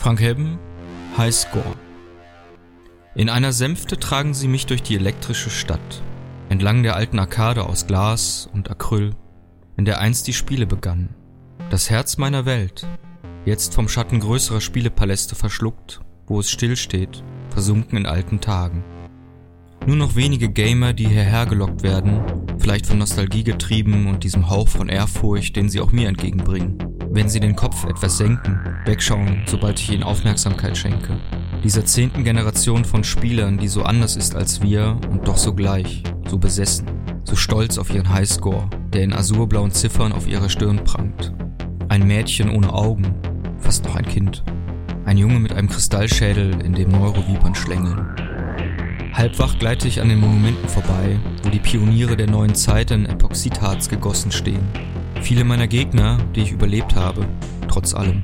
Frank Hebben, Highscore. In einer Sänfte tragen sie mich durch die elektrische Stadt, entlang der alten Arkade aus Glas und Acryl, in der einst die Spiele begannen. Das Herz meiner Welt, jetzt vom Schatten größerer Spielepaläste verschluckt, wo es stillsteht, versunken in alten Tagen. Nur noch wenige Gamer, die hierher gelockt werden, vielleicht von Nostalgie getrieben und diesem Hauch von Ehrfurcht, den sie auch mir entgegenbringen wenn sie den Kopf etwas senken, wegschauen, sobald ich ihnen Aufmerksamkeit schenke. Dieser zehnten Generation von Spielern, die so anders ist als wir und doch so gleich, so besessen, so stolz auf ihren Highscore, der in azurblauen Ziffern auf ihrer Stirn prangt. Ein Mädchen ohne Augen, fast noch ein Kind. Ein Junge mit einem Kristallschädel, in dem Neurovipern schlängeln. Halbwach gleite ich an den Monumenten vorbei, wo die Pioniere der neuen Zeit in Epoxidharz gegossen stehen Viele meiner Gegner, die ich überlebt habe, trotz allem.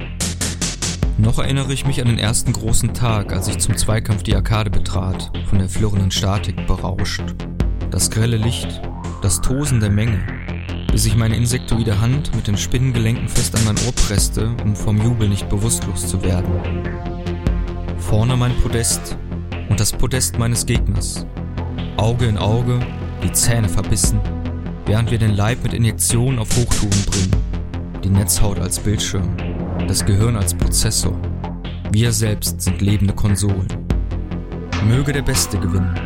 Noch erinnere ich mich an den ersten großen Tag, als ich zum Zweikampf die Arkade betrat, von der flirrenden Statik berauscht. Das grelle Licht, das Tosen der Menge, bis ich meine insektoide Hand mit den Spinnengelenken fest an mein Ohr presste, um vom Jubel nicht bewusstlos zu werden. Vorne mein Podest und das Podest meines Gegners. Auge in Auge, die Zähne verbissen, während wir den Leib mit Injektionen auf Hochtouren bringen. Die Netzhaut als Bildschirm, das Gehirn als Prozessor. Wir selbst sind lebende Konsolen. Möge der Beste gewinnen.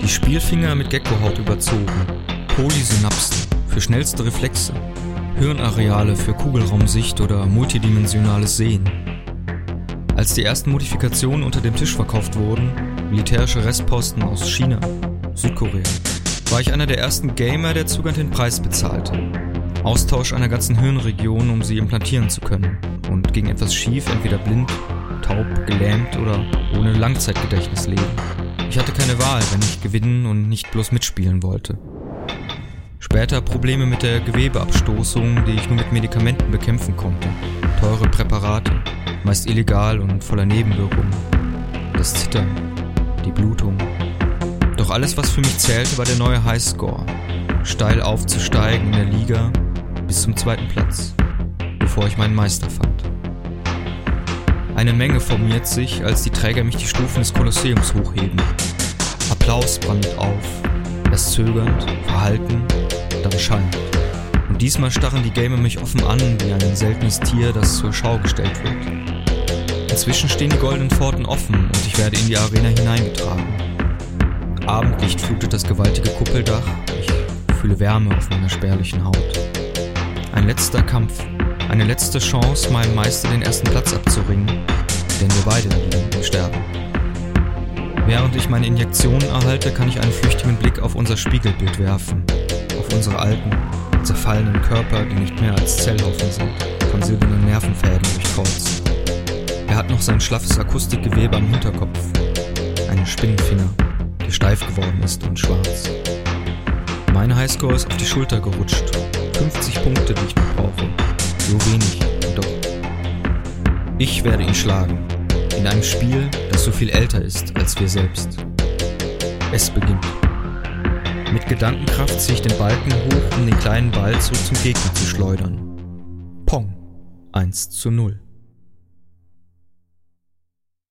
Die Spielfinger mit Geckohaut überzogen, Polysynapsen für schnellste Reflexe, Hirnareale für Kugelraumsicht oder multidimensionales Sehen. Als die ersten Modifikationen unter dem Tisch verkauft wurden, militärische Restposten aus China, Südkorea, war ich einer der ersten Gamer, der Zugang den Preis bezahlte. Austausch einer ganzen Hirnregion, um sie implantieren zu können. Und ging etwas schief, entweder blind, taub, gelähmt oder ohne Langzeitgedächtnis leben. Ich hatte keine Wahl, wenn ich gewinnen und nicht bloß mitspielen wollte. Später Probleme mit der Gewebeabstoßung, die ich nur mit Medikamenten bekämpfen konnte. Teure Präparate, meist illegal und voller Nebenwirkungen. Das Zittern, die Blutung, doch alles, was für mich zählte, war der neue Highscore. Steil aufzusteigen in der Liga bis zum zweiten Platz, bevor ich meinen Meister fand. Eine Menge formiert sich, als die Träger mich die Stufen des Kolosseums hochheben. Applaus brandet auf, erst zögernd, verhalten, dann schallend. Und diesmal starren die Gamer mich offen an wie ein seltenes Tier, das zur Schau gestellt wird. Inzwischen stehen die goldenen Pforten offen und ich werde in die Arena hineingetragen. Abendlicht flutet das gewaltige Kuppeldach. Ich fühle Wärme auf meiner spärlichen Haut. Ein letzter Kampf, eine letzte Chance, meinem Meister den ersten Platz abzuringen, denn wir beide liegen sterben. Während ich meine Injektionen erhalte, kann ich einen flüchtigen Blick auf unser Spiegelbild werfen, auf unsere alten, zerfallenen Körper, die nicht mehr als Zellhaufen sind, von silbernen Nervenfäden durchkreuzt. Er hat noch sein schlaffes Akustikgewebe am Hinterkopf, einen Spinnenfinger die steif geworden ist und schwarz. Mein Highscore ist auf die Schulter gerutscht. 50 Punkte, die ich noch brauche. So wenig, doch. Ich werde ihn schlagen. In einem Spiel, das so viel älter ist als wir selbst. Es beginnt. Mit Gedankenkraft ziehe ich den Balken hoch, um den kleinen Ball zurück zum Gegner zu schleudern. Pong. 1 zu 0.